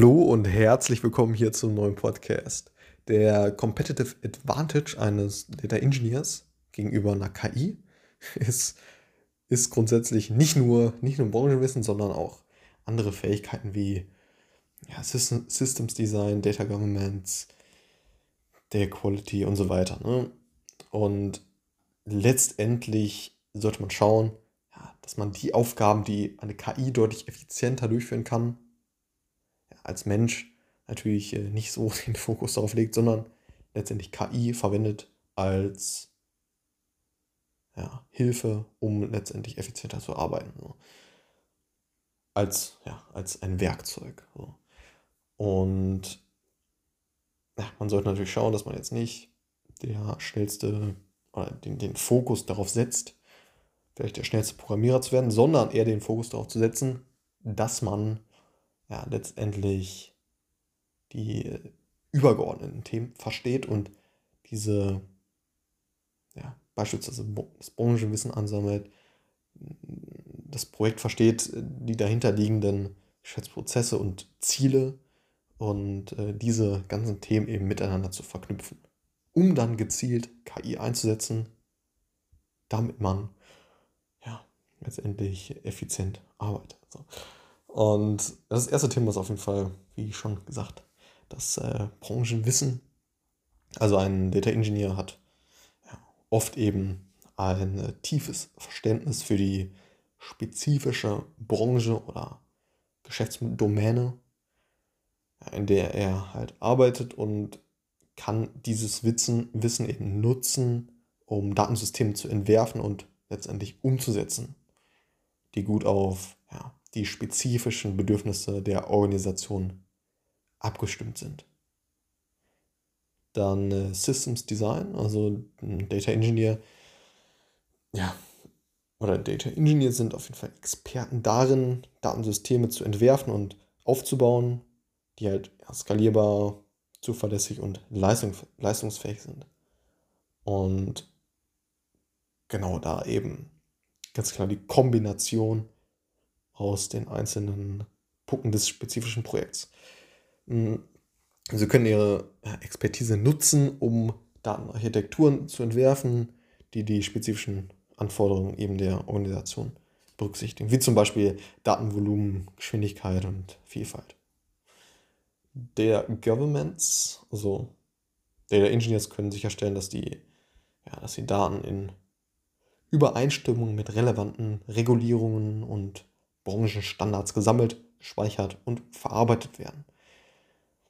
Hallo und herzlich willkommen hier zum neuen Podcast. Der Competitive Advantage eines Data Engineers gegenüber einer KI ist, ist grundsätzlich nicht nur, nicht nur Branchenwissen, sondern auch andere Fähigkeiten wie ja, Systems Design, Data Governance, Data Quality und so weiter. Ne? Und letztendlich sollte man schauen, ja, dass man die Aufgaben, die eine KI deutlich effizienter durchführen kann, als Mensch natürlich äh, nicht so den Fokus darauf legt, sondern letztendlich KI verwendet als ja, Hilfe, um letztendlich effizienter zu arbeiten. So. Als, ja, als ein Werkzeug. So. Und ja, man sollte natürlich schauen, dass man jetzt nicht der schnellste oder den, den Fokus darauf setzt, vielleicht der schnellste Programmierer zu werden, sondern eher den Fokus darauf zu setzen, dass man ja, letztendlich die übergeordneten Themen versteht und diese, ja, beispielsweise das Branchenwissen ansammelt, das Projekt versteht, die dahinterliegenden Geschäftsprozesse und Ziele und äh, diese ganzen Themen eben miteinander zu verknüpfen, um dann gezielt KI einzusetzen, damit man ja letztendlich effizient arbeitet. So. Und das erste Thema ist auf jeden Fall, wie schon gesagt, das äh, Branchenwissen. Also ein Data Engineer hat ja, oft eben ein äh, tiefes Verständnis für die spezifische Branche oder Geschäftsdomäne, in der er halt arbeitet und kann dieses Wissen, Wissen eben nutzen, um Datensysteme zu entwerfen und letztendlich umzusetzen, die gut auf ja, die spezifischen Bedürfnisse der Organisation abgestimmt sind. Dann äh, Systems Design, also ein Data Engineer, ja, oder Data Engineer sind auf jeden Fall Experten darin, Datensysteme zu entwerfen und aufzubauen, die halt skalierbar, zuverlässig und leistung, leistungsfähig sind. Und genau da eben ganz klar die Kombination aus den einzelnen Punkten des spezifischen Projekts. Hm, Sie können Ihre Expertise nutzen, um Datenarchitekturen zu entwerfen, die die spezifischen Anforderungen eben der Organisation berücksichtigen, wie zum Beispiel Datenvolumen, Geschwindigkeit und Vielfalt. Der Governments, also Data Engineers können sicherstellen, dass die, ja, dass die Daten in Übereinstimmung mit relevanten Regulierungen und Branchenstandards gesammelt, gespeichert und verarbeitet werden.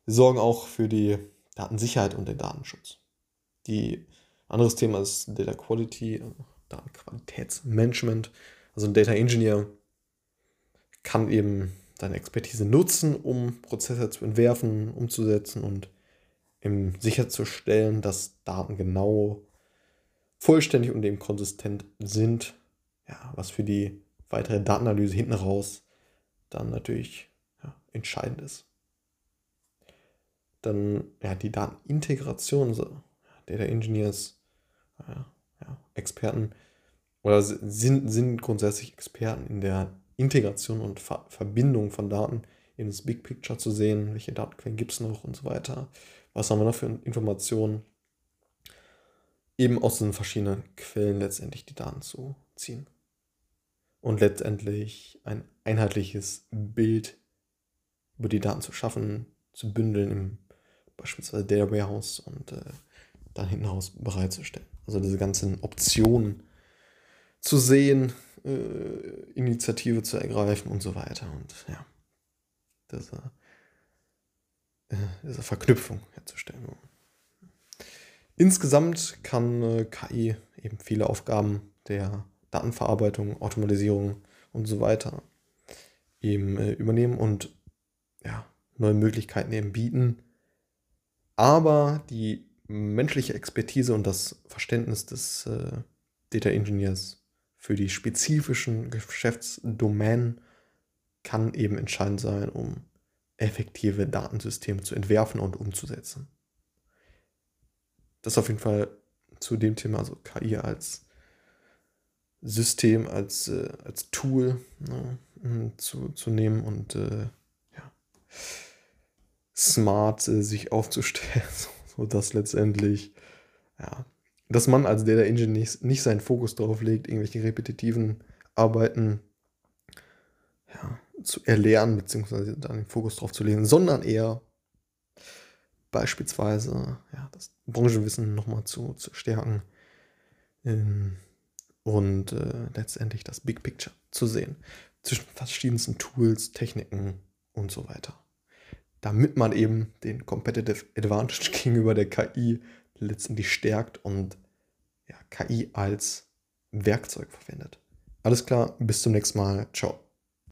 Sie sorgen auch für die Datensicherheit und den Datenschutz. Die anderes Thema ist Data Quality, Datenqualitätsmanagement. Also ein Data Engineer kann eben seine Expertise nutzen, um Prozesse zu entwerfen, umzusetzen und eben sicherzustellen, dass Daten genau vollständig und eben konsistent sind, ja, was für die weitere Datenanalyse hinten raus dann natürlich ja, entscheidend ist. Dann ja, die Datenintegration, also Data Engineers, ja, ja, Experten oder sind, sind grundsätzlich Experten in der Integration und Ver Verbindung von Daten in das Big Picture zu sehen, welche Datenquellen gibt es noch und so weiter. Was haben wir noch für Informationen? Eben aus den verschiedenen Quellen letztendlich die Daten zu ziehen und letztendlich ein einheitliches Bild über die Daten zu schaffen, zu bündeln im beispielsweise Data Warehouse und äh, dann hinten raus bereitzustellen. Also diese ganzen Optionen zu sehen, äh, Initiative zu ergreifen und so weiter. Und ja, diese, äh, diese Verknüpfung herzustellen. Insgesamt kann äh, KI eben viele Aufgaben der Datenverarbeitung, Automatisierung und so weiter eben äh, übernehmen und ja, neue Möglichkeiten eben bieten. Aber die menschliche Expertise und das Verständnis des äh, Data Engineers für die spezifischen Geschäftsdomänen kann eben entscheidend sein, um effektive Datensysteme zu entwerfen und umzusetzen. Das auf jeden Fall zu dem Thema, also KI als System, als, äh, als Tool ne, zu, zu nehmen und äh, ja. smart äh, sich aufzustellen, sodass letztendlich, ja, dass man als Data Engineer nicht, nicht seinen Fokus darauf legt, irgendwelche repetitiven Arbeiten ja, zu erlernen, beziehungsweise dann den Fokus darauf zu legen, sondern eher beispielsweise ja, das Branchenwissen nochmal zu, zu stärken ähm, und äh, letztendlich das Big Picture zu sehen zwischen verschiedensten Tools, Techniken und so weiter. Damit man eben den Competitive Advantage gegenüber der KI letztendlich stärkt und ja, KI als Werkzeug verwendet. Alles klar, bis zum nächsten Mal. Ciao.